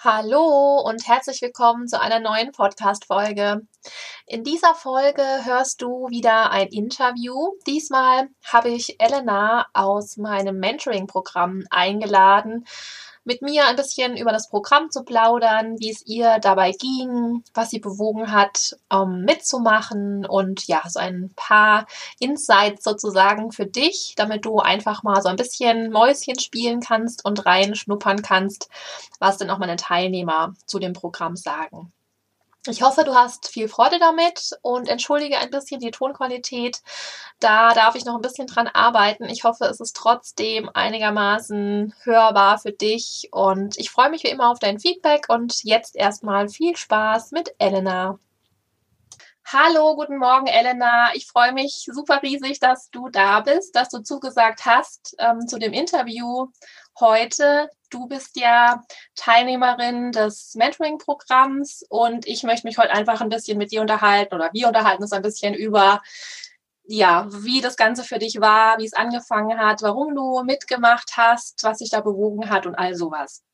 Hallo und herzlich willkommen zu einer neuen Podcast-Folge. In dieser Folge hörst du wieder ein Interview. Diesmal habe ich Elena aus meinem Mentoring-Programm eingeladen mit mir ein bisschen über das Programm zu plaudern, wie es ihr dabei ging, was sie bewogen hat, ähm, mitzumachen und ja, so ein paar Insights sozusagen für dich, damit du einfach mal so ein bisschen Mäuschen spielen kannst und reinschnuppern kannst, was denn auch meine Teilnehmer zu dem Programm sagen. Ich hoffe, du hast viel Freude damit und entschuldige ein bisschen die Tonqualität. Da darf ich noch ein bisschen dran arbeiten. Ich hoffe, es ist trotzdem einigermaßen hörbar für dich und ich freue mich wie immer auf dein Feedback und jetzt erstmal viel Spaß mit Elena. Hallo, guten Morgen, Elena. Ich freue mich super riesig, dass du da bist, dass du zugesagt hast ähm, zu dem Interview heute. Du bist ja Teilnehmerin des Mentoring-Programms und ich möchte mich heute einfach ein bisschen mit dir unterhalten oder wir unterhalten uns ein bisschen über ja, wie das Ganze für dich war, wie es angefangen hat, warum du mitgemacht hast, was sich da bewogen hat und all sowas.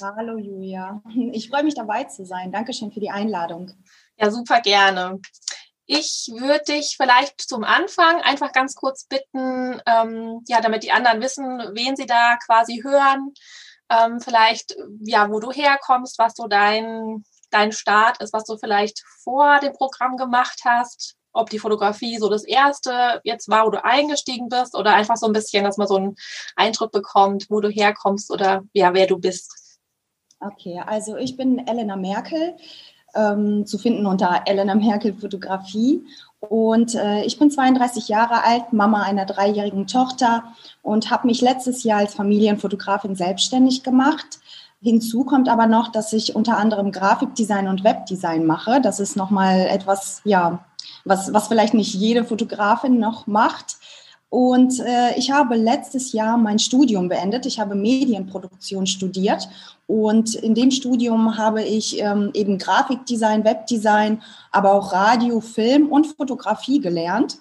Hallo Julia, ich freue mich dabei zu sein. Dankeschön für die Einladung. Ja, super gerne. Ich würde dich vielleicht zum Anfang einfach ganz kurz bitten, ähm, ja, damit die anderen wissen, wen sie da quasi hören, ähm, vielleicht, ja, wo du herkommst, was so dein, dein Start ist, was du vielleicht vor dem Programm gemacht hast, ob die Fotografie so das erste jetzt war, wo du eingestiegen bist oder einfach so ein bisschen, dass man so einen Eindruck bekommt, wo du herkommst oder ja, wer du bist. Okay, also ich bin Elena Merkel ähm, zu finden unter Elena Merkel Fotografie. Und äh, ich bin 32 Jahre alt, Mama einer dreijährigen Tochter und habe mich letztes Jahr als Familienfotografin selbstständig gemacht. Hinzu kommt aber noch, dass ich unter anderem Grafikdesign und Webdesign mache. Das ist nochmal etwas, ja, was, was vielleicht nicht jede Fotografin noch macht. Und äh, ich habe letztes Jahr mein Studium beendet. Ich habe Medienproduktion studiert. Und in dem Studium habe ich ähm, eben Grafikdesign, Webdesign, aber auch Radio, Film und Fotografie gelernt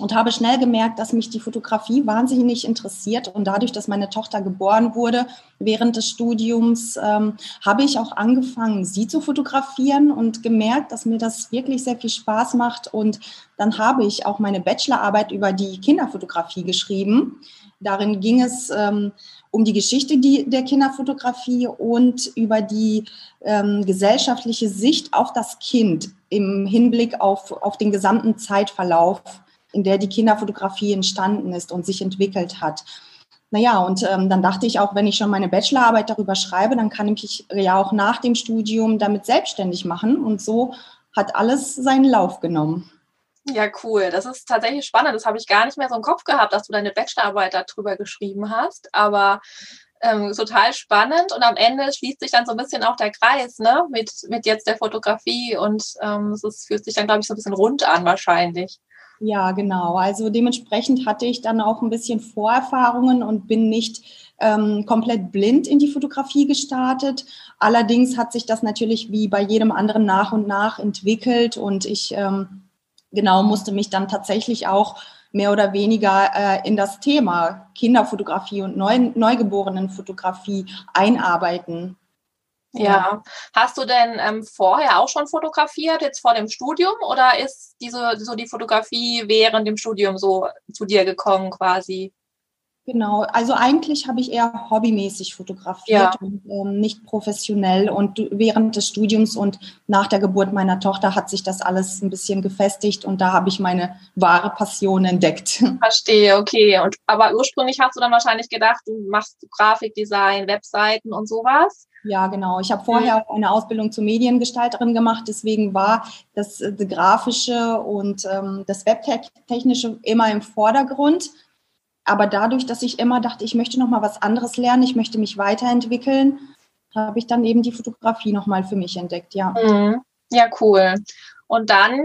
und habe schnell gemerkt, dass mich die Fotografie wahnsinnig interessiert. Und dadurch, dass meine Tochter geboren wurde während des Studiums, ähm, habe ich auch angefangen, sie zu fotografieren und gemerkt, dass mir das wirklich sehr viel Spaß macht. Und dann habe ich auch meine Bachelorarbeit über die Kinderfotografie geschrieben. Darin ging es ähm, um die Geschichte die, der Kinderfotografie und über die ähm, gesellschaftliche Sicht auf das Kind im Hinblick auf, auf den gesamten Zeitverlauf in der die Kinderfotografie entstanden ist und sich entwickelt hat. Naja, und ähm, dann dachte ich auch, wenn ich schon meine Bachelorarbeit darüber schreibe, dann kann ich mich ja auch nach dem Studium damit selbstständig machen. Und so hat alles seinen Lauf genommen. Ja, cool. Das ist tatsächlich spannend. Das habe ich gar nicht mehr so im Kopf gehabt, dass du deine Bachelorarbeit darüber geschrieben hast. Aber ähm, total spannend. Und am Ende schließt sich dann so ein bisschen auch der Kreis, ne? Mit, mit jetzt der Fotografie. Und ähm, es fühlt sich dann, glaube ich, so ein bisschen rund an wahrscheinlich. Ja, genau. Also dementsprechend hatte ich dann auch ein bisschen Vorerfahrungen und bin nicht ähm, komplett blind in die Fotografie gestartet. Allerdings hat sich das natürlich wie bei jedem anderen nach und nach entwickelt und ich ähm, genau musste mich dann tatsächlich auch mehr oder weniger äh, in das Thema Kinderfotografie und Neu Neugeborenenfotografie einarbeiten. Ja. Hast du denn ähm, vorher auch schon fotografiert, jetzt vor dem Studium, oder ist diese so die Fotografie während dem Studium so zu dir gekommen quasi? Genau, also eigentlich habe ich eher hobbymäßig fotografiert ja. und ähm, nicht professionell. Und während des Studiums und nach der Geburt meiner Tochter hat sich das alles ein bisschen gefestigt und da habe ich meine wahre Passion entdeckt. Verstehe, okay. Und aber ursprünglich hast du dann wahrscheinlich gedacht, du machst Grafikdesign, Webseiten und sowas? Ja, genau. Ich habe vorher auch eine Ausbildung zur Mediengestalterin gemacht, deswegen war das, äh, Grafische und ähm, das Webtechnische immer im Vordergrund aber dadurch, dass ich immer dachte, ich möchte noch mal was anderes lernen, ich möchte mich weiterentwickeln, habe ich dann eben die Fotografie noch mal für mich entdeckt, ja. Mhm. Ja, cool. Und dann,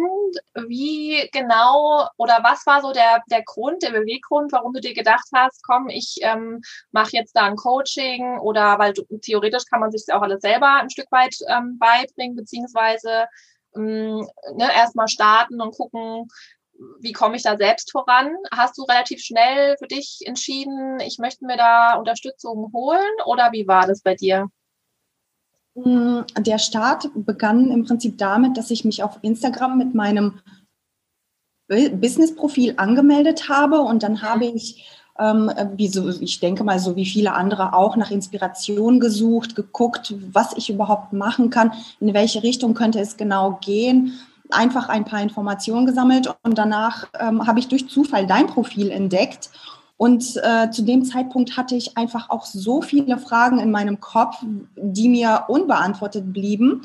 wie genau oder was war so der, der Grund, der Beweggrund, warum du dir gedacht hast, komm, ich ähm, mache jetzt da ein Coaching oder weil du, theoretisch kann man sich das auch alles selber ein Stück weit ähm, beibringen, beziehungsweise ähm, ne, erstmal starten und gucken, wie komme ich da selbst voran? Hast du relativ schnell für dich entschieden, ich möchte mir da Unterstützung holen oder wie war das bei dir? Mm, der Start begann im Prinzip damit, dass ich mich auf Instagram mit meinem Business-Profil angemeldet habe und dann habe ich, ähm, wie so, ich denke mal, so wie viele andere auch nach Inspiration gesucht, geguckt, was ich überhaupt machen kann, in welche Richtung könnte es genau gehen, einfach ein paar Informationen gesammelt und danach ähm, habe ich durch Zufall dein Profil entdeckt und äh, zu dem Zeitpunkt hatte ich einfach auch so viele Fragen in meinem Kopf, die mir unbeantwortet blieben.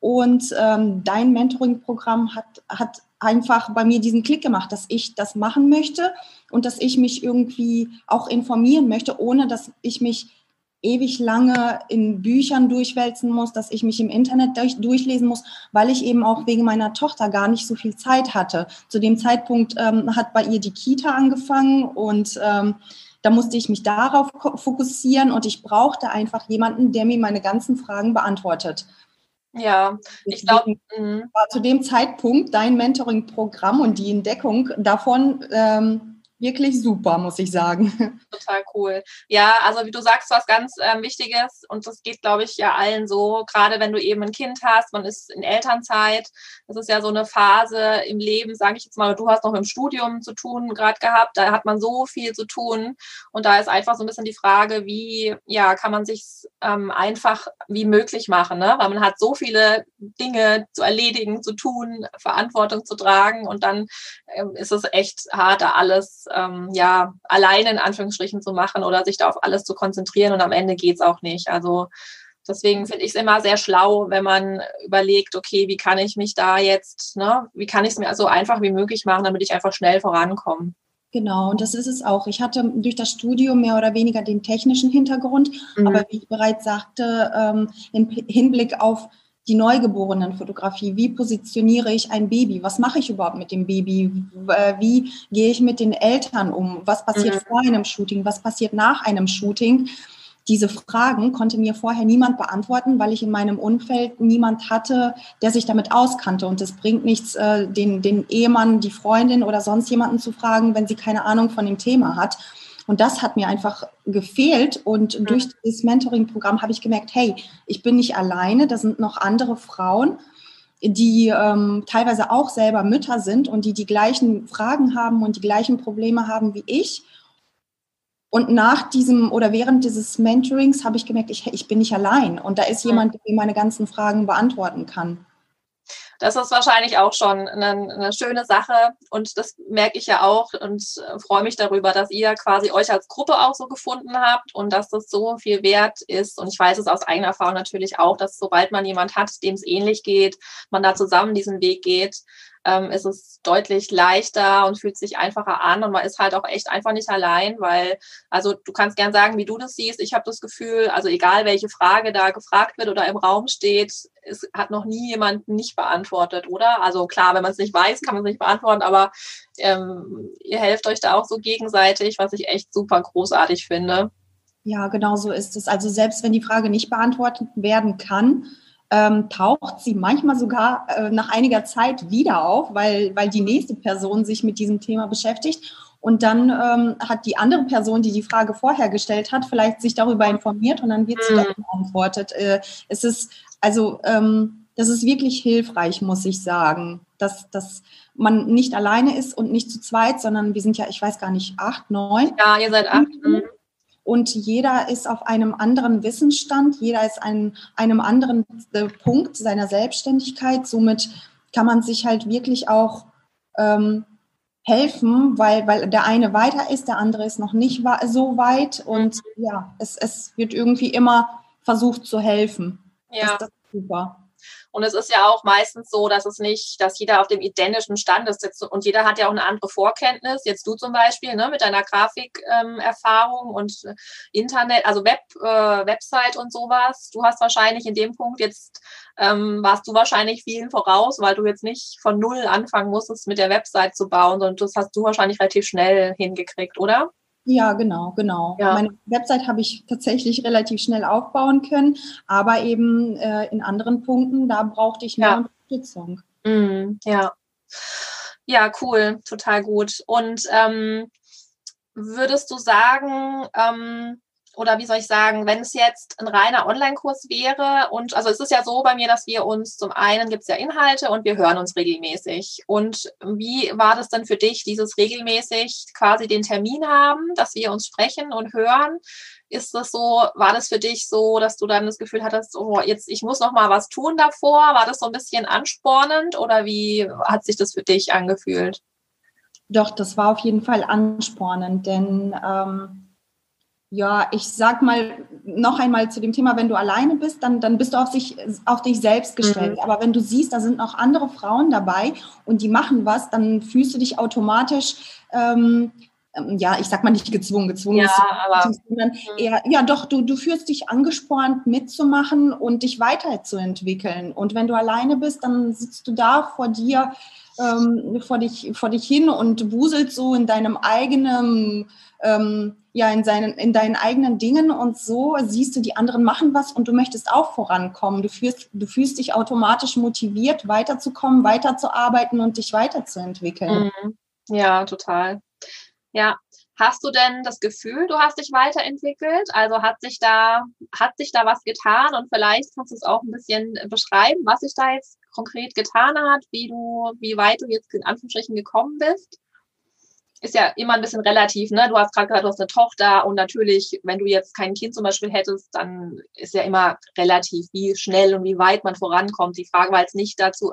Und ähm, dein Mentoring-Programm hat, hat einfach bei mir diesen Klick gemacht, dass ich das machen möchte und dass ich mich irgendwie auch informieren möchte, ohne dass ich mich ewig lange in Büchern durchwälzen muss, dass ich mich im Internet durch, durchlesen muss, weil ich eben auch wegen meiner Tochter gar nicht so viel Zeit hatte. Zu dem Zeitpunkt ähm, hat bei ihr die Kita angefangen und ähm, da musste ich mich darauf fokussieren und ich brauchte einfach jemanden, der mir meine ganzen Fragen beantwortet. Ja, ich glaube, mhm. war zu dem Zeitpunkt dein Mentoring-Programm und die Entdeckung davon ähm, wirklich super, muss ich sagen. Total cool. Ja, also wie du sagst, was ganz ähm, Wichtiges und das geht, glaube ich, ja allen so, gerade wenn du eben ein Kind hast, man ist in Elternzeit, das ist ja so eine Phase im Leben, sage ich jetzt mal, du hast noch im Studium zu tun gerade gehabt, da hat man so viel zu tun und da ist einfach so ein bisschen die Frage, wie, ja, kann man sich ähm, einfach wie möglich machen, ne? weil man hat so viele Dinge zu erledigen, zu tun, Verantwortung zu tragen und dann ähm, ist es echt hart, da alles ähm, ja alleine in Anführungsstrichen zu machen oder sich da auf alles zu konzentrieren und am Ende geht's auch nicht. Also deswegen finde ich es immer sehr schlau, wenn man überlegt, okay, wie kann ich mich da jetzt, ne, wie kann ich es mir so einfach wie möglich machen, damit ich einfach schnell vorankomme. Genau, und das ist es auch. Ich hatte durch das Studium mehr oder weniger den technischen Hintergrund, mhm. aber wie ich bereits sagte, ähm, im Hinblick auf die Neugeborenenfotografie. Wie positioniere ich ein Baby? Was mache ich überhaupt mit dem Baby? Äh, wie gehe ich mit den Eltern um? Was passiert mhm. vor einem Shooting? Was passiert nach einem Shooting? Diese Fragen konnte mir vorher niemand beantworten, weil ich in meinem Umfeld niemand hatte, der sich damit auskannte. Und es bringt nichts, äh, den, den Ehemann, die Freundin oder sonst jemanden zu fragen, wenn sie keine Ahnung von dem Thema hat. Und das hat mir einfach gefehlt. Und mhm. durch das Mentoring-Programm habe ich gemerkt, hey, ich bin nicht alleine, da sind noch andere Frauen, die ähm, teilweise auch selber Mütter sind und die die gleichen Fragen haben und die gleichen Probleme haben wie ich. Und nach diesem oder während dieses Mentorings habe ich gemerkt, ich, ich bin nicht allein. Und da ist jemand, der mir meine ganzen Fragen beantworten kann. Das ist wahrscheinlich auch schon eine, eine schöne Sache und das merke ich ja auch und äh, freue mich darüber, dass ihr quasi euch als Gruppe auch so gefunden habt und dass das so viel wert ist. Und ich weiß es aus eigener Erfahrung natürlich auch, dass sobald man jemand hat, dem es ähnlich geht, man da zusammen diesen Weg geht, ähm, ist es deutlich leichter und fühlt sich einfacher an und man ist halt auch echt einfach nicht allein, weil, also du kannst gern sagen, wie du das siehst. Ich habe das Gefühl, also egal welche Frage da gefragt wird oder im Raum steht, es hat noch nie jemand nicht beantwortet, oder? Also klar, wenn man es nicht weiß, kann man es nicht beantworten, aber ähm, ihr helft euch da auch so gegenseitig, was ich echt super großartig finde. Ja, genau so ist es. Also selbst wenn die Frage nicht beantwortet werden kann, ähm, taucht sie manchmal sogar äh, nach einiger Zeit wieder auf, weil, weil die nächste Person sich mit diesem Thema beschäftigt. Und dann ähm, hat die andere Person, die die Frage vorher gestellt hat, vielleicht sich darüber informiert und dann wird sie mhm. doch beantwortet. Äh, es ist also, ähm, das ist wirklich hilfreich, muss ich sagen, dass, dass man nicht alleine ist und nicht zu zweit, sondern wir sind ja, ich weiß gar nicht, acht, neun. Ja, ihr seid acht. Mhm und jeder ist auf einem anderen Wissensstand, jeder ist an einem anderen äh, Punkt seiner Selbstständigkeit. Somit kann man sich halt wirklich auch ähm, helfen, weil, weil der eine weiter ist, der andere ist noch nicht so weit und mhm. ja, es, es wird irgendwie immer versucht zu helfen. Ja. Das, das ist super. Und es ist ja auch meistens so, dass es nicht, dass jeder auf dem identischen Stand ist und jeder hat ja auch eine andere Vorkenntnis. Jetzt du zum Beispiel ne, mit deiner Grafikerfahrung ähm, und äh, Internet, also Web, äh, Website und sowas. Du hast wahrscheinlich in dem Punkt jetzt ähm, warst du wahrscheinlich vielen voraus, weil du jetzt nicht von null anfangen musstest, mit der Website zu bauen, sondern das hast du wahrscheinlich relativ schnell hingekriegt, oder? Ja, genau, genau. Ja. Meine Website habe ich tatsächlich relativ schnell aufbauen können, aber eben äh, in anderen Punkten, da brauchte ich mehr ja. Unterstützung. Mm, ja. Ja, cool, total gut. Und ähm, würdest du sagen, ähm, oder wie soll ich sagen, wenn es jetzt ein reiner Online-Kurs wäre und also es ist ja so bei mir, dass wir uns zum einen gibt es ja Inhalte und wir hören uns regelmäßig. Und wie war das denn für dich, dieses regelmäßig quasi den Termin haben, dass wir uns sprechen und hören? Ist das so, war das für dich so, dass du dann das Gefühl hattest, oh, jetzt, ich muss noch mal was tun davor? War das so ein bisschen anspornend oder wie hat sich das für dich angefühlt? Doch, das war auf jeden Fall anspornend, denn ähm, ja, ich sag mal noch einmal zu dem Thema, wenn du alleine bist, dann, dann bist du auf, sich, auf dich selbst gestellt. Mhm. Aber wenn du siehst, da sind noch andere Frauen dabei und die machen was, dann fühlst du dich automatisch, ähm, ähm ja, ich sag mal nicht gezwungen, gezwungen ja, aber, sondern mhm. eher, ja doch, du, du fühlst dich angespornt mitzumachen und dich weiterzuentwickeln. Und wenn du alleine bist, dann sitzt du da vor dir, ähm, vor, dich, vor dich hin und wuselt so in deinem eigenen ähm, ja in, seinen, in deinen eigenen Dingen und so siehst du, die anderen machen was und du möchtest auch vorankommen. Du fühlst, du fühlst dich automatisch motiviert, weiterzukommen, weiterzuarbeiten und dich weiterzuentwickeln. Mhm. Ja, total. Ja, Hast du denn das Gefühl, du hast dich weiterentwickelt? Also hat sich da, hat sich da was getan? Und vielleicht kannst du es auch ein bisschen beschreiben, was sich da jetzt konkret getan hat, wie du, wie weit du jetzt in Anführungsstrichen gekommen bist? Ist ja immer ein bisschen relativ, ne? Du hast gerade gesagt, du hast eine Tochter und natürlich, wenn du jetzt kein Kind zum Beispiel hättest, dann ist ja immer relativ, wie schnell und wie weit man vorankommt. Die Frage war jetzt nicht dazu,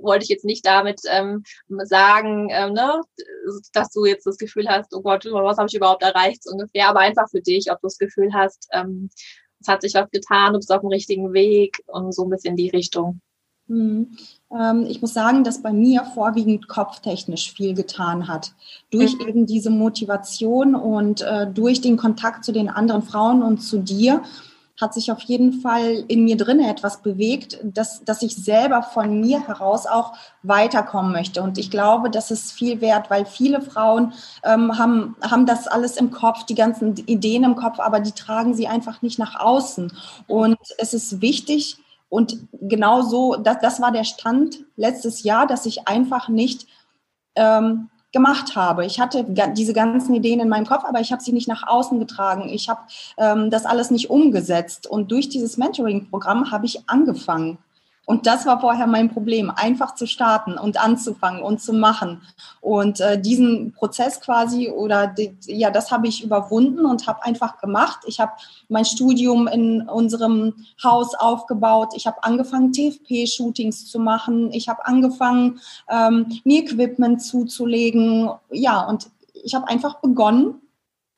wollte ich jetzt nicht damit ähm, sagen, ähm, ne, dass du jetzt das Gefühl hast, oh Gott, was habe ich überhaupt erreicht, so ungefähr, aber einfach für dich, ob du das Gefühl hast, ähm, es hat sich was getan, du bist auf dem richtigen Weg und so ein bisschen die Richtung. Hm. Ähm, ich muss sagen, dass bei mir vorwiegend kopftechnisch viel getan hat. Durch mhm. eben diese Motivation und äh, durch den Kontakt zu den anderen Frauen und zu dir hat sich auf jeden Fall in mir drin etwas bewegt, dass, dass ich selber von mir heraus auch weiterkommen möchte. Und ich glaube, das ist viel wert, weil viele Frauen ähm, haben, haben das alles im Kopf, die ganzen Ideen im Kopf, aber die tragen sie einfach nicht nach außen. Und es ist wichtig, und genau so, das, das war der Stand letztes Jahr, dass ich einfach nicht ähm, gemacht habe. Ich hatte diese ganzen Ideen in meinem Kopf, aber ich habe sie nicht nach außen getragen. Ich habe ähm, das alles nicht umgesetzt. Und durch dieses Mentoring-Programm habe ich angefangen. Und das war vorher mein Problem, einfach zu starten und anzufangen und zu machen. Und äh, diesen Prozess quasi oder die, ja, das habe ich überwunden und habe einfach gemacht. Ich habe mein Studium in unserem Haus aufgebaut. Ich habe angefangen, TFP-Shootings zu machen. Ich habe angefangen, ähm, mir Equipment zuzulegen. Ja, und ich habe einfach begonnen,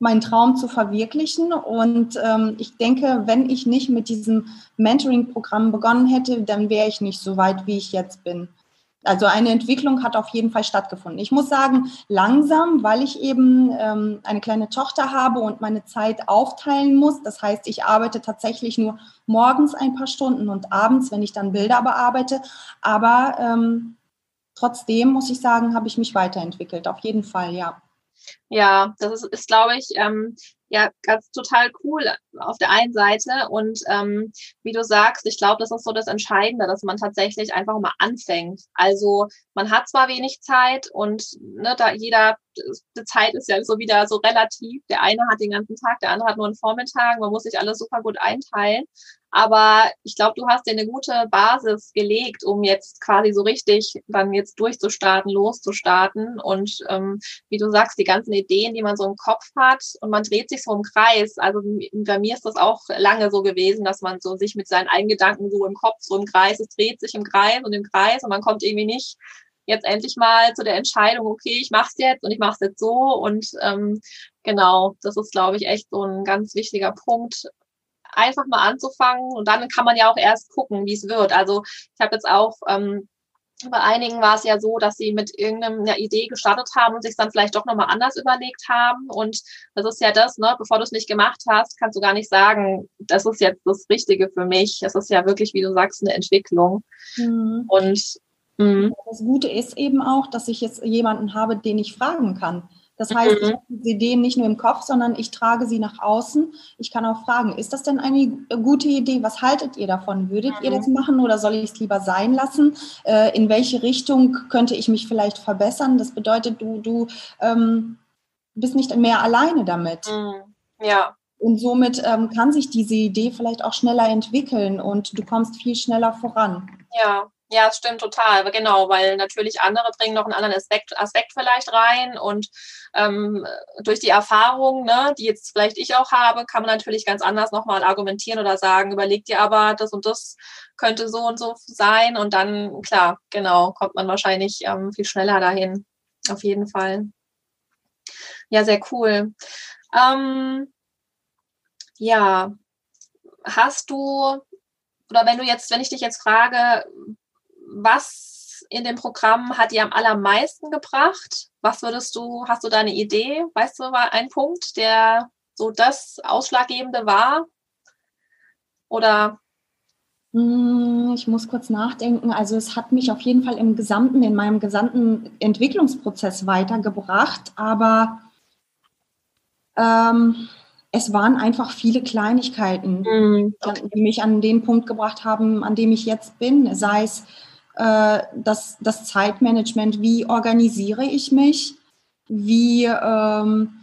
meinen Traum zu verwirklichen. Und ähm, ich denke, wenn ich nicht mit diesem Mentoring-Programm begonnen hätte, dann wäre ich nicht so weit, wie ich jetzt bin. Also eine Entwicklung hat auf jeden Fall stattgefunden. Ich muss sagen, langsam, weil ich eben ähm, eine kleine Tochter habe und meine Zeit aufteilen muss. Das heißt, ich arbeite tatsächlich nur morgens ein paar Stunden und abends, wenn ich dann Bilder bearbeite. Aber ähm, trotzdem muss ich sagen, habe ich mich weiterentwickelt. Auf jeden Fall, ja. Ja, das ist, ist glaube ich, ähm, ja, ganz total cool auf der einen Seite. Und ähm, wie du sagst, ich glaube, das ist so das Entscheidende, dass man tatsächlich einfach mal anfängt. Also man hat zwar wenig Zeit und ne, da jeder, die Zeit ist ja so wieder so relativ. Der eine hat den ganzen Tag, der andere hat nur einen Vormittag. Man muss sich alles super gut einteilen. Aber ich glaube, du hast dir eine gute Basis gelegt, um jetzt quasi so richtig dann jetzt durchzustarten, loszustarten. Und ähm, wie du sagst, die ganzen Ideen, die man so im Kopf hat und man dreht sich so im Kreis. Also bei mir ist das auch lange so gewesen, dass man so sich mit seinen eigenen Gedanken so im Kopf, so im Kreis, es dreht sich im Kreis und im Kreis und man kommt irgendwie nicht jetzt endlich mal zu der Entscheidung, okay, ich mache es jetzt und ich mache es jetzt so. Und ähm, genau, das ist, glaube ich, echt so ein ganz wichtiger Punkt, einfach mal anzufangen und dann kann man ja auch erst gucken, wie es wird. Also ich habe jetzt auch ähm, bei einigen war es ja so, dass sie mit irgendeiner Idee gestartet haben und sich dann vielleicht doch nochmal anders überlegt haben. Und das ist ja das, ne, bevor du es nicht gemacht hast, kannst du gar nicht sagen, das ist jetzt das Richtige für mich. Es ist ja wirklich, wie du sagst, eine Entwicklung. Mhm. Und mh. das Gute ist eben auch, dass ich jetzt jemanden habe, den ich fragen kann. Das heißt, mhm. ich habe diese Ideen nicht nur im Kopf, sondern ich trage sie nach außen. Ich kann auch fragen, ist das denn eine gute Idee? Was haltet ihr davon? Würdet mhm. ihr das machen oder soll ich es lieber sein lassen? Äh, in welche Richtung könnte ich mich vielleicht verbessern? Das bedeutet, du, du ähm, bist nicht mehr alleine damit. Mhm. Ja, Und somit ähm, kann sich diese Idee vielleicht auch schneller entwickeln und du kommst viel schneller voran. Ja, ja, es stimmt total. Genau, weil natürlich andere bringen noch einen anderen Aspekt, Aspekt vielleicht rein und ähm, durch die Erfahrung, ne, die jetzt vielleicht ich auch habe, kann man natürlich ganz anders nochmal argumentieren oder sagen, überleg dir aber, das und das könnte so und so sein und dann, klar, genau, kommt man wahrscheinlich ähm, viel schneller dahin. Auf jeden Fall. Ja, sehr cool. Ähm, ja, hast du, oder wenn du jetzt, wenn ich dich jetzt frage, was in dem Programm hat dir am allermeisten gebracht? Was würdest du, hast du da eine Idee? Weißt du, war ein Punkt, der so das Ausschlaggebende war? Oder? Hm, ich muss kurz nachdenken. Also es hat mich auf jeden Fall im gesamten, in meinem gesamten Entwicklungsprozess weitergebracht, aber ähm, es waren einfach viele Kleinigkeiten, mhm. die mich an den Punkt gebracht haben, an dem ich jetzt bin. Sei es äh, das, das Zeitmanagement, wie organisiere ich mich, wie, ähm,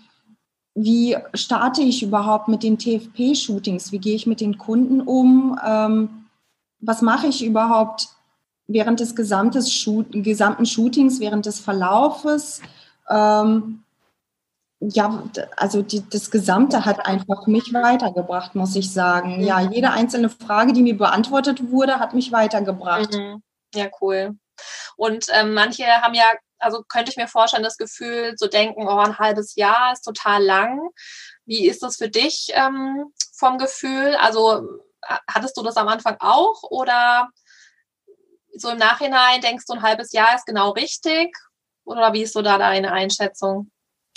wie starte ich überhaupt mit den TFP-Shootings, wie gehe ich mit den Kunden um, ähm, was mache ich überhaupt während des gesamten, Shoot, gesamten Shootings, während des Verlaufes. Ähm, ja, also die, das Gesamte hat einfach mich weitergebracht, muss ich sagen. Ja, mhm. jede einzelne Frage, die mir beantwortet wurde, hat mich weitergebracht. Mhm. Ja, cool. Und ähm, manche haben ja, also könnte ich mir vorstellen, das Gefühl zu denken, oh, ein halbes Jahr ist total lang. Wie ist das für dich ähm, vom Gefühl? Also hattest du das am Anfang auch oder so im Nachhinein denkst du, ein halbes Jahr ist genau richtig? Oder wie ist so da deine Einschätzung?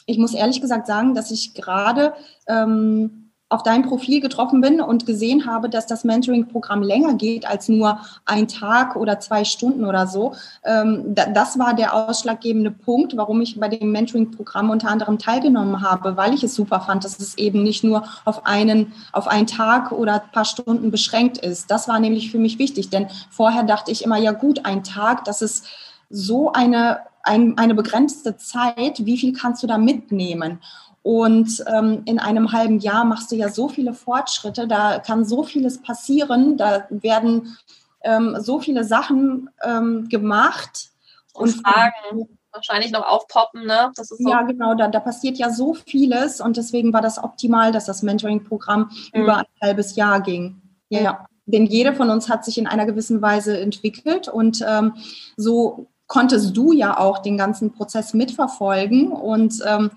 Ich muss ehrlich gesagt sagen, dass ich gerade ähm, auf dein Profil getroffen bin und gesehen habe, dass das Mentoring-Programm länger geht als nur ein Tag oder zwei Stunden oder so. Ähm, das war der ausschlaggebende Punkt, warum ich bei dem Mentoring-Programm unter anderem teilgenommen habe, weil ich es super fand, dass es eben nicht nur auf einen, auf einen Tag oder ein paar Stunden beschränkt ist. Das war nämlich für mich wichtig, denn vorher dachte ich immer, ja gut, ein Tag, das ist so eine, ein, eine begrenzte Zeit, wie viel kannst du da mitnehmen? Und ähm, in einem halben Jahr machst du ja so viele Fortschritte, da kann so vieles passieren, da werden ähm, so viele Sachen ähm, gemacht. Und, und Fragen wahrscheinlich noch aufpoppen, ne? So. Ja, genau, da, da passiert ja so vieles und deswegen war das optimal, dass das Mentoring-Programm mhm. über ein halbes Jahr ging. Ja, ja, denn jede von uns hat sich in einer gewissen Weise entwickelt und ähm, so konntest du ja auch den ganzen Prozess mitverfolgen und ähm,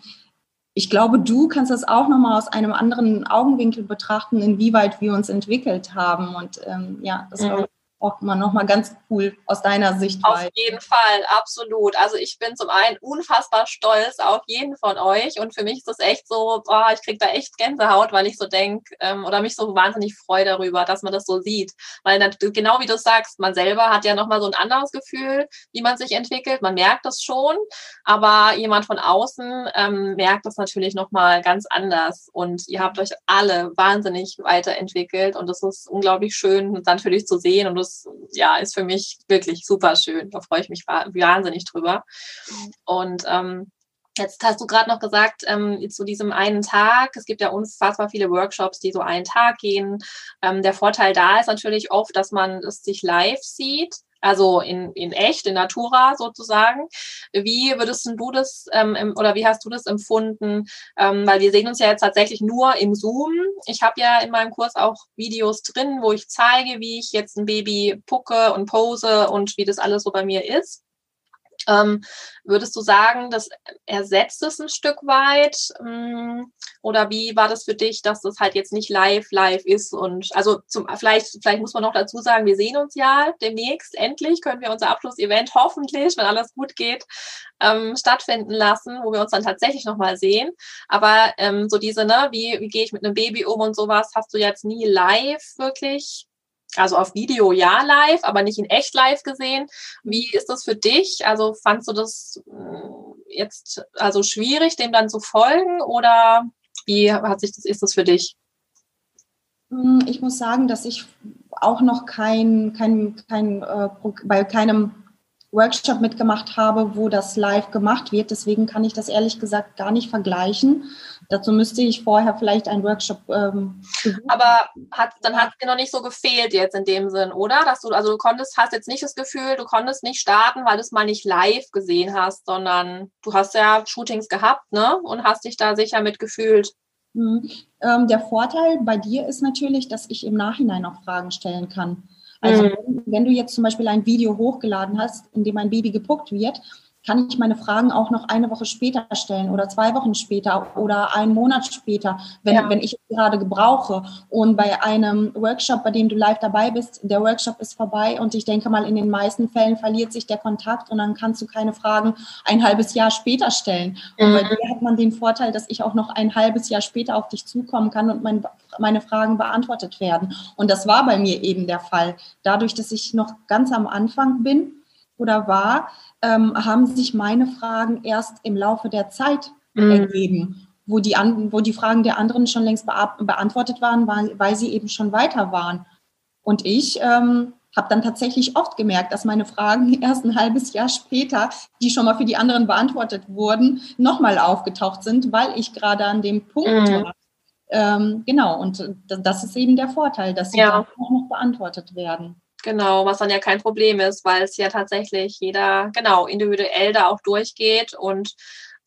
ich glaube, du kannst das auch nochmal aus einem anderen Augenwinkel betrachten, inwieweit wir uns entwickelt haben. Und ähm, ja, das war mhm auch mal nochmal ganz cool aus deiner Sicht. Auf jeden Fall, absolut. Also ich bin zum einen unfassbar stolz auf jeden von euch und für mich ist das echt so, oh, ich kriege da echt Gänsehaut, weil ich so denke ähm, oder mich so wahnsinnig freue darüber, dass man das so sieht. Weil genau wie du sagst, man selber hat ja nochmal so ein anderes Gefühl, wie man sich entwickelt. Man merkt das schon, aber jemand von außen ähm, merkt das natürlich nochmal ganz anders und ihr habt euch alle wahnsinnig weiterentwickelt und das ist unglaublich schön, dich zu sehen und das das ja, ist für mich wirklich super schön. Da freue ich mich wahnsinnig drüber. Und ähm, Jetzt hast du gerade noch gesagt, ähm, zu diesem einen Tag, es gibt ja unfassbar viele Workshops, die so einen Tag gehen. Ähm, der Vorteil da ist natürlich oft, dass man es sich live sieht also in, in echt, in Natura sozusagen. Wie würdest du das ähm, oder wie hast du das empfunden? Ähm, weil wir sehen uns ja jetzt tatsächlich nur im Zoom. Ich habe ja in meinem Kurs auch Videos drin, wo ich zeige, wie ich jetzt ein Baby pucke und pose und wie das alles so bei mir ist. Ähm, würdest du sagen, das ersetzt es ein Stück weit? Ähm, oder wie war das für dich, dass das halt jetzt nicht live, live ist? Und also zum, vielleicht, vielleicht muss man noch dazu sagen, wir sehen uns ja demnächst. Endlich können wir unser Abschlussevent hoffentlich, wenn alles gut geht, ähm, stattfinden lassen, wo wir uns dann tatsächlich nochmal sehen. Aber ähm, so diese, ne, wie, wie gehe ich mit einem Baby um und sowas, hast du jetzt nie live wirklich also auf Video ja live, aber nicht in echt live gesehen. Wie ist das für dich? Also fandst du das äh, jetzt also schwierig, dem dann zu folgen oder wie hat sich das, ist das für dich? Hm, ich muss sagen, dass ich auch noch kein, kein, kein äh, bei keinem Workshop mitgemacht habe, wo das live gemacht wird. Deswegen kann ich das ehrlich gesagt gar nicht vergleichen. Dazu müsste ich vorher vielleicht einen Workshop. Ähm, Aber hat, dann hat es dir noch nicht so gefehlt jetzt in dem Sinn, oder? Dass du, also du konntest, hast jetzt nicht das Gefühl, du konntest nicht starten, weil du es mal nicht live gesehen hast, sondern du hast ja Shootings gehabt, ne? Und hast dich da sicher mitgefühlt. Mhm. Ähm, der Vorteil bei dir ist natürlich, dass ich im Nachhinein auch Fragen stellen kann. Also mhm. wenn, wenn, du jetzt zum Beispiel ein Video hochgeladen hast, in dem ein Baby gepuckt wird, kann ich meine Fragen auch noch eine Woche später stellen oder zwei Wochen später oder einen Monat später, wenn, ja. wenn ich es gerade gebrauche. Und bei einem Workshop, bei dem du live dabei bist, der Workshop ist vorbei und ich denke mal, in den meisten Fällen verliert sich der Kontakt und dann kannst du keine Fragen ein halbes Jahr später stellen. Und bei mhm. dir hat man den Vorteil, dass ich auch noch ein halbes Jahr später auf dich zukommen kann und mein, meine Fragen beantwortet werden. Und das war bei mir eben der Fall. Dadurch, dass ich noch ganz am Anfang bin oder war, ähm, haben sich meine Fragen erst im Laufe der Zeit mhm. ergeben, wo die, an, wo die Fragen der anderen schon längst beantwortet waren, weil, weil sie eben schon weiter waren. Und ich ähm, habe dann tatsächlich oft gemerkt, dass meine Fragen erst ein halbes Jahr später, die schon mal für die anderen beantwortet wurden, nochmal aufgetaucht sind, weil ich gerade an dem Punkt mhm. war. Ähm, genau, und das ist eben der Vorteil, dass sie ja. auch noch beantwortet werden. Genau, was dann ja kein Problem ist, weil es ja tatsächlich jeder, genau, individuell da auch durchgeht und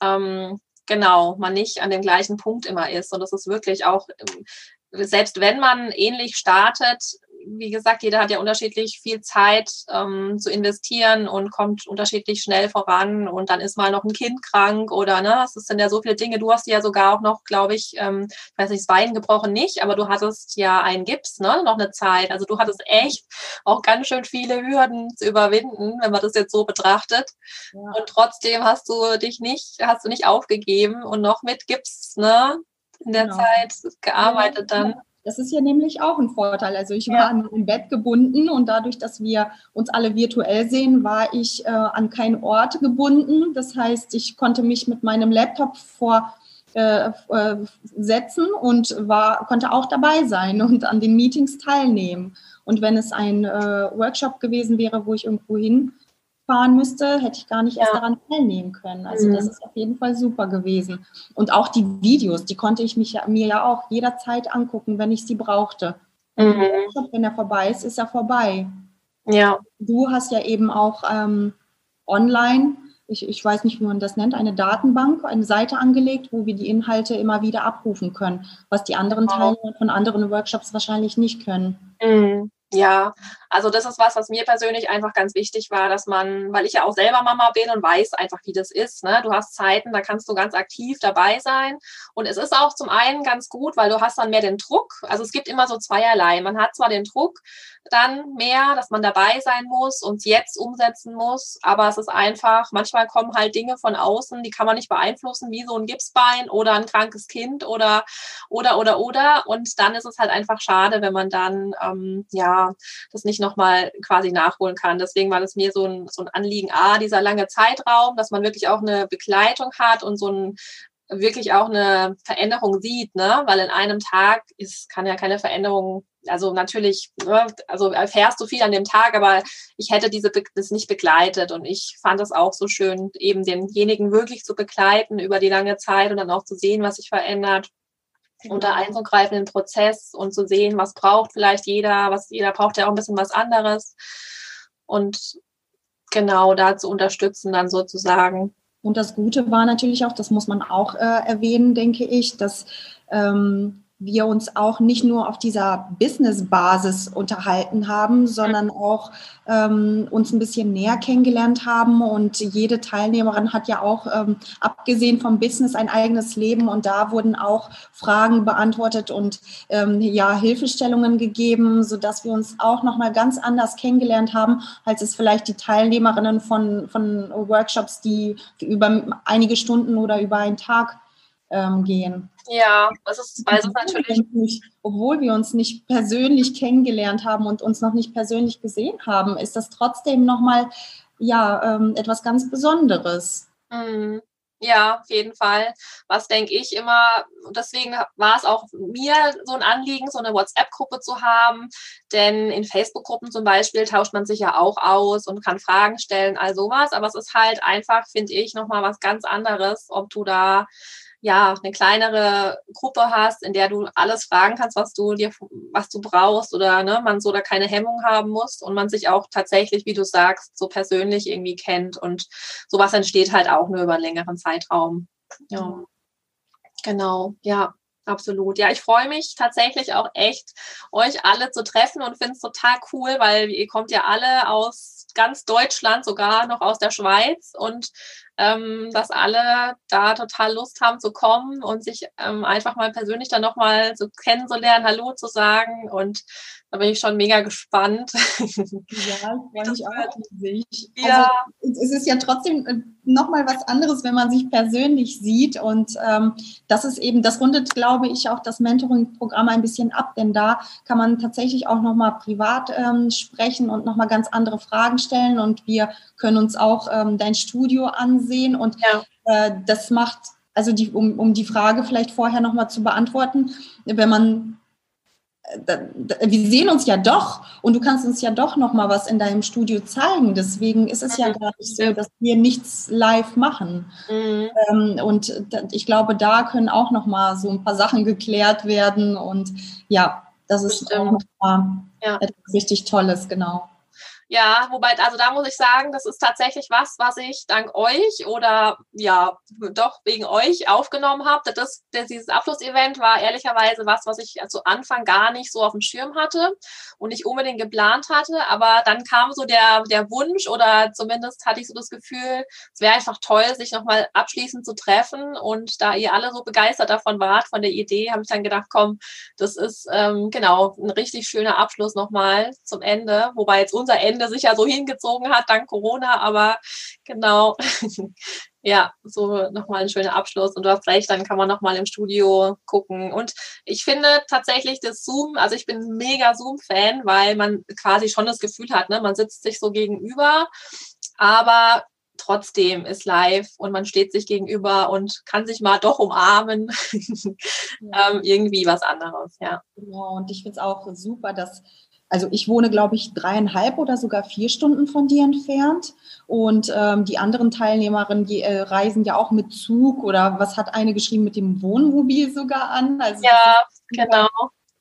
ähm, genau, man nicht an dem gleichen Punkt immer ist. Und das ist wirklich auch, ähm, selbst wenn man ähnlich startet, wie gesagt, jeder hat ja unterschiedlich viel Zeit ähm, zu investieren und kommt unterschiedlich schnell voran und dann ist mal noch ein Kind krank oder ne, es sind ja so viele Dinge. Du hast ja sogar auch noch, glaube ich, ähm, ich weiß nicht, das Bein gebrochen nicht, aber du hattest ja einen Gips, ne, noch eine Zeit. Also du hattest echt auch ganz schön viele Hürden zu überwinden, wenn man das jetzt so betrachtet. Ja. Und trotzdem hast du dich nicht, hast du nicht aufgegeben und noch mit Gips, ne, in der genau. Zeit gearbeitet dann. Das ist ja nämlich auch ein Vorteil. Also ich war ja. an mein Bett gebunden und dadurch, dass wir uns alle virtuell sehen, war ich äh, an keinen Ort gebunden. Das heißt, ich konnte mich mit meinem Laptop vor äh, äh, setzen und war, konnte auch dabei sein und an den Meetings teilnehmen. Und wenn es ein äh, Workshop gewesen wäre, wo ich irgendwo hin fahren müsste, hätte ich gar nicht erst daran teilnehmen können. Also mhm. das ist auf jeden Fall super gewesen. Und auch die Videos, die konnte ich mich, mir ja auch jederzeit angucken, wenn ich sie brauchte. Mhm. Wenn er vorbei ist, ist er vorbei. Ja. Du hast ja eben auch ähm, online, ich, ich weiß nicht, wie man das nennt, eine Datenbank, eine Seite angelegt, wo wir die Inhalte immer wieder abrufen können, was die anderen Teilnehmer von anderen Workshops wahrscheinlich nicht können. Mhm. Ja, also das ist was, was mir persönlich einfach ganz wichtig war, dass man, weil ich ja auch selber Mama bin und weiß einfach, wie das ist. Ne? Du hast Zeiten, da kannst du ganz aktiv dabei sein. Und es ist auch zum einen ganz gut, weil du hast dann mehr den Druck. Also es gibt immer so zweierlei. Man hat zwar den Druck dann mehr, dass man dabei sein muss und jetzt umsetzen muss, aber es ist einfach, manchmal kommen halt Dinge von außen, die kann man nicht beeinflussen, wie so ein Gipsbein oder ein krankes Kind oder oder oder oder. Und dann ist es halt einfach schade, wenn man dann ähm, ja das nicht nochmal quasi nachholen kann. Deswegen war das mir so ein, so ein Anliegen, A, dieser lange Zeitraum, dass man wirklich auch eine Begleitung hat und so ein wirklich auch eine Veränderung sieht, ne? Weil in einem Tag ist, kann ja keine Veränderung, also natürlich, ne? also erfährst du viel an dem Tag, aber ich hätte diese das nicht begleitet und ich fand es auch so schön, eben denjenigen wirklich zu begleiten über die lange Zeit und dann auch zu sehen, was sich verändert und da einzugreifen in den Prozess und zu sehen, was braucht vielleicht jeder, was jeder braucht ja auch ein bisschen was anderes und genau da zu unterstützen dann sozusagen. Und das Gute war natürlich auch, das muss man auch äh, erwähnen, denke ich, dass ähm, wir uns auch nicht nur auf dieser Business-Basis unterhalten haben, sondern auch ähm, uns ein bisschen näher kennengelernt haben. Und jede Teilnehmerin hat ja auch, ähm, abgesehen vom Business, ein eigenes Leben. Und da wurden auch Fragen beantwortet und ähm, ja, Hilfestellungen gegeben, sodass wir uns auch nochmal ganz anders kennengelernt haben, als es vielleicht die Teilnehmerinnen von, von Workshops, die über einige Stunden oder über einen Tag ähm, gehen. Ja, das ist, weil es natürlich. Nicht, obwohl wir uns nicht persönlich kennengelernt haben und uns noch nicht persönlich gesehen haben, ist das trotzdem nochmal ja, ähm, etwas ganz Besonderes. Mhm. Ja, auf jeden Fall. Was denke ich immer, deswegen war es auch mir so ein Anliegen, so eine WhatsApp-Gruppe zu haben. Denn in Facebook-Gruppen zum Beispiel tauscht man sich ja auch aus und kann Fragen stellen, all sowas. Aber es ist halt einfach, finde ich, nochmal was ganz anderes, ob du da ja, eine kleinere Gruppe hast, in der du alles fragen kannst, was du dir, was du brauchst oder ne, man so da keine Hemmung haben muss und man sich auch tatsächlich, wie du sagst, so persönlich irgendwie kennt und sowas entsteht halt auch nur über einen längeren Zeitraum. Ja. Genau, ja. Absolut. Ja, ich freue mich tatsächlich auch echt, euch alle zu treffen und finde es total cool, weil ihr kommt ja alle aus ganz Deutschland, sogar noch aus der Schweiz und ähm, dass alle da total Lust haben zu kommen und sich ähm, einfach mal persönlich dann nochmal so kennenzulernen, Hallo zu sagen. Und da bin ich schon mega gespannt. Ja, ich freue mich auch riesig. Ja. Also, es ist ja trotzdem äh, nochmal was anderes, wenn man sich persönlich sieht. Und ähm, das ist eben, das rundet, glaube ich, auch das Mentoring-Programm ein bisschen ab, denn da kann man tatsächlich auch nochmal privat ähm, sprechen und nochmal ganz andere Fragen stellen. Und wir können uns auch ähm, dein Studio ansehen. Und ja. äh, das macht, also die, um, um die Frage vielleicht vorher nochmal zu beantworten, wenn man äh, wir sehen uns ja doch und du kannst uns ja doch noch mal was in deinem Studio zeigen. Deswegen ist es ja mhm. gar nicht so, dass wir nichts live machen. Mhm. Ähm, und ich glaube, da können auch noch mal so ein paar Sachen geklärt werden. Und ja, das ist Bestimmt. auch noch mal ja. etwas richtig Tolles, genau. Ja, wobei, also da muss ich sagen, das ist tatsächlich was, was ich dank euch oder ja, doch wegen euch aufgenommen habe. Das, das, dieses Abschlussevent war ehrlicherweise was, was ich zu Anfang gar nicht so auf dem Schirm hatte und nicht unbedingt geplant hatte. Aber dann kam so der, der Wunsch oder zumindest hatte ich so das Gefühl, es wäre einfach toll, sich nochmal abschließend zu treffen. Und da ihr alle so begeistert davon wart, von der Idee, habe ich dann gedacht, komm, das ist ähm, genau ein richtig schöner Abschluss nochmal zum Ende. Wobei jetzt unser Ende Ende sich ja so hingezogen hat, dank Corona, aber genau. ja, so nochmal ein schöner Abschluss. Und du hast recht, dann kann man nochmal im Studio gucken. Und ich finde tatsächlich das Zoom, also ich bin mega Zoom-Fan, weil man quasi schon das Gefühl hat, ne, man sitzt sich so gegenüber, aber trotzdem ist live und man steht sich gegenüber und kann sich mal doch umarmen. Ja. ähm, irgendwie was anderes, ja. Genau, und ich finde es auch super, dass also ich wohne, glaube ich, dreieinhalb oder sogar vier Stunden von dir entfernt. Und ähm, die anderen Teilnehmerinnen die, äh, reisen ja auch mit Zug oder was hat eine geschrieben mit dem Wohnmobil sogar an. Also ja, genau.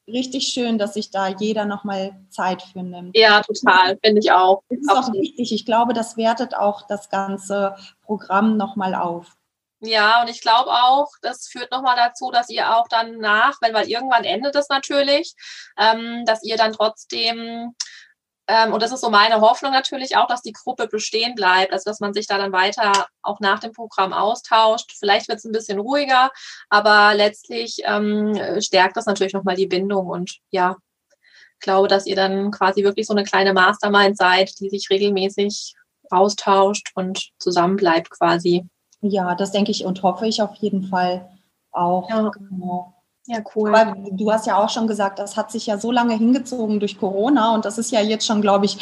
Richtig schön, dass sich da jeder nochmal Zeit für nimmt. Ja, total, finde ich auch. Das ist auch wichtig. Ich glaube, das wertet auch das ganze Programm nochmal auf. Ja, und ich glaube auch, das führt nochmal dazu, dass ihr auch dann nach, wenn weil irgendwann endet es natürlich, ähm, dass ihr dann trotzdem, ähm, und das ist so meine Hoffnung natürlich auch, dass die Gruppe bestehen bleibt, also dass man sich da dann weiter auch nach dem Programm austauscht. Vielleicht wird es ein bisschen ruhiger, aber letztlich ähm, stärkt das natürlich nochmal die Bindung und ja, glaube, dass ihr dann quasi wirklich so eine kleine Mastermind seid, die sich regelmäßig austauscht und zusammenbleibt quasi. Ja, das denke ich und hoffe ich auf jeden Fall auch. Ja, genau. ja cool. Aber du hast ja auch schon gesagt, das hat sich ja so lange hingezogen durch Corona und das ist ja jetzt schon, glaube ich,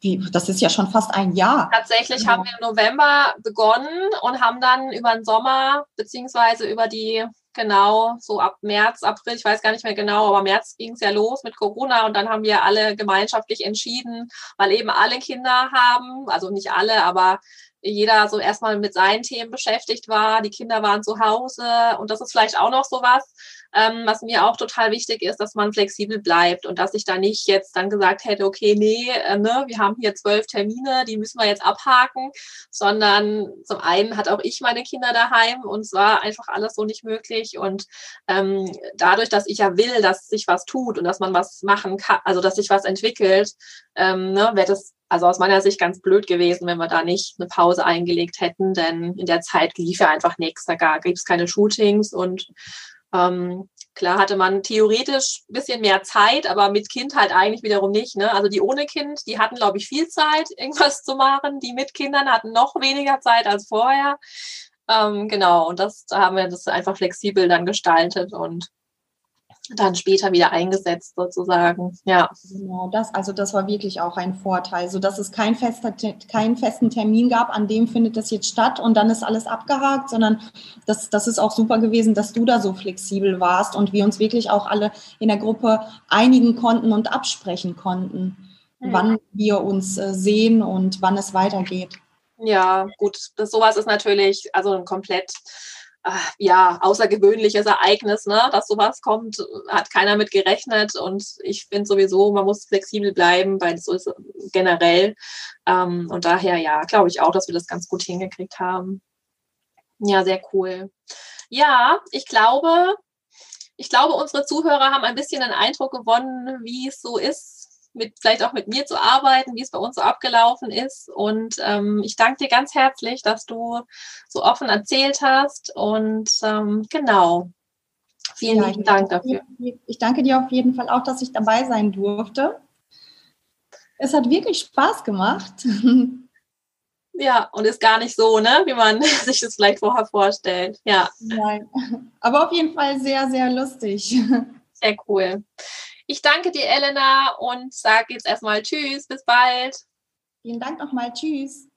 wie, das ist ja schon fast ein Jahr. Tatsächlich genau. haben wir im November begonnen und haben dann über den Sommer beziehungsweise über die genau so ab März, April, ich weiß gar nicht mehr genau, aber März ging es ja los mit Corona und dann haben wir alle gemeinschaftlich entschieden, weil eben alle Kinder haben, also nicht alle, aber jeder so erstmal mit seinen Themen beschäftigt war. Die Kinder waren zu Hause und das ist vielleicht auch noch so was, ähm, was mir auch total wichtig ist, dass man flexibel bleibt und dass ich da nicht jetzt dann gesagt hätte, okay, nee, äh, ne, wir haben hier zwölf Termine, die müssen wir jetzt abhaken, sondern zum einen hat auch ich meine Kinder daheim und es war einfach alles so nicht möglich und ähm, dadurch, dass ich ja will, dass sich was tut und dass man was machen kann, also dass sich was entwickelt, ähm, ne, wäre das also aus meiner Sicht ganz blöd gewesen, wenn wir da nicht eine Pause eingelegt hätten, denn in der Zeit lief ja einfach nichts. Da gab es keine Shootings und ähm, klar hatte man theoretisch ein bisschen mehr Zeit, aber mit Kind halt eigentlich wiederum nicht. Ne? Also die ohne Kind, die hatten, glaube ich, viel Zeit, irgendwas zu machen. Die mit Kindern hatten noch weniger Zeit als vorher. Ähm, genau, und das da haben wir das einfach flexibel dann gestaltet und dann später wieder eingesetzt sozusagen. Ja. Genau, das, also das war wirklich auch ein Vorteil, so dass es kein fester, keinen festen Termin gab, an dem findet das jetzt statt und dann ist alles abgehakt, sondern das, das ist auch super gewesen, dass du da so flexibel warst und wir uns wirklich auch alle in der Gruppe einigen konnten und absprechen konnten, mhm. wann wir uns äh, sehen und wann es weitergeht. Ja, gut, das, sowas ist natürlich also ein komplett ja, außergewöhnliches Ereignis, ne, dass sowas kommt, hat keiner mit gerechnet und ich finde sowieso, man muss flexibel bleiben, weil so ist generell ähm, und daher, ja, glaube ich auch, dass wir das ganz gut hingekriegt haben. Ja, sehr cool. Ja, ich glaube, ich glaube, unsere Zuhörer haben ein bisschen einen Eindruck gewonnen, wie es so ist, mit, vielleicht auch mit mir zu arbeiten, wie es bei uns so abgelaufen ist. Und ähm, ich danke dir ganz herzlich, dass du so offen erzählt hast. Und ähm, genau, vielen ja, lieben Dank dafür. Ich danke dir auf jeden Fall auch, dass ich dabei sein durfte. Es hat wirklich Spaß gemacht. Ja, und ist gar nicht so, ne, wie man sich das vielleicht vorher vorstellt. Ja. Nein. Aber auf jeden Fall sehr, sehr lustig. Sehr cool. Ich danke dir, Elena, und sage jetzt erstmal Tschüss, bis bald. Vielen Dank nochmal, Tschüss.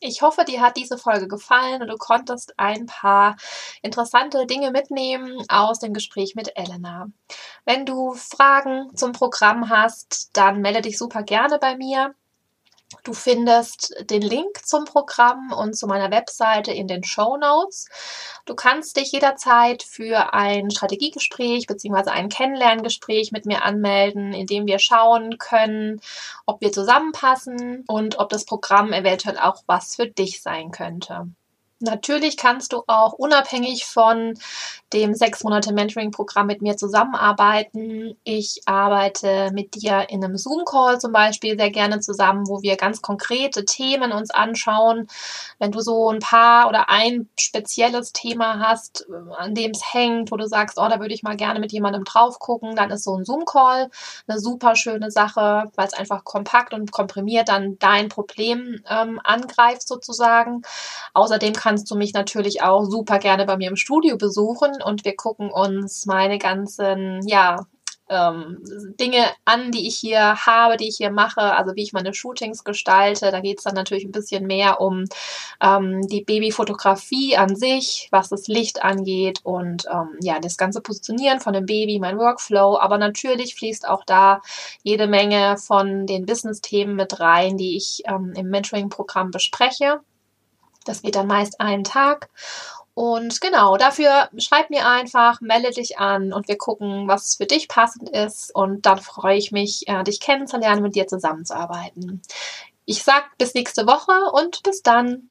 Ich hoffe, dir hat diese Folge gefallen und du konntest ein paar interessante Dinge mitnehmen aus dem Gespräch mit Elena. Wenn du Fragen zum Programm hast, dann melde dich super gerne bei mir. Du findest den Link zum Programm und zu meiner Webseite in den Show Notes. Du kannst dich jederzeit für ein Strategiegespräch bzw. ein Kennenlerngespräch mit mir anmelden, in dem wir schauen können, ob wir zusammenpassen und ob das Programm eventuell auch was für dich sein könnte. Natürlich kannst du auch unabhängig von dem sechs Monate Mentoring-Programm mit mir zusammenarbeiten. Ich arbeite mit dir in einem Zoom-Call zum Beispiel sehr gerne zusammen, wo wir ganz konkrete Themen uns anschauen. Wenn du so ein paar oder ein spezielles Thema hast, an dem es hängt, wo du sagst, oh, da würde ich mal gerne mit jemandem drauf gucken, dann ist so ein Zoom-Call eine super schöne Sache, weil es einfach kompakt und komprimiert dann dein Problem ähm, angreift sozusagen. Außerdem kann kannst du mich natürlich auch super gerne bei mir im Studio besuchen und wir gucken uns meine ganzen, ja, ähm, Dinge an, die ich hier habe, die ich hier mache, also wie ich meine Shootings gestalte. Da geht es dann natürlich ein bisschen mehr um ähm, die Babyfotografie an sich, was das Licht angeht und ähm, ja, das ganze Positionieren von dem Baby, mein Workflow. Aber natürlich fließt auch da jede Menge von den Business-Themen mit rein, die ich ähm, im Mentoring-Programm bespreche. Das geht dann meist einen Tag. Und genau, dafür schreib mir einfach, melde dich an und wir gucken, was für dich passend ist. Und dann freue ich mich, äh, dich kennenzulernen, mit dir zusammenzuarbeiten. Ich sag bis nächste Woche und bis dann.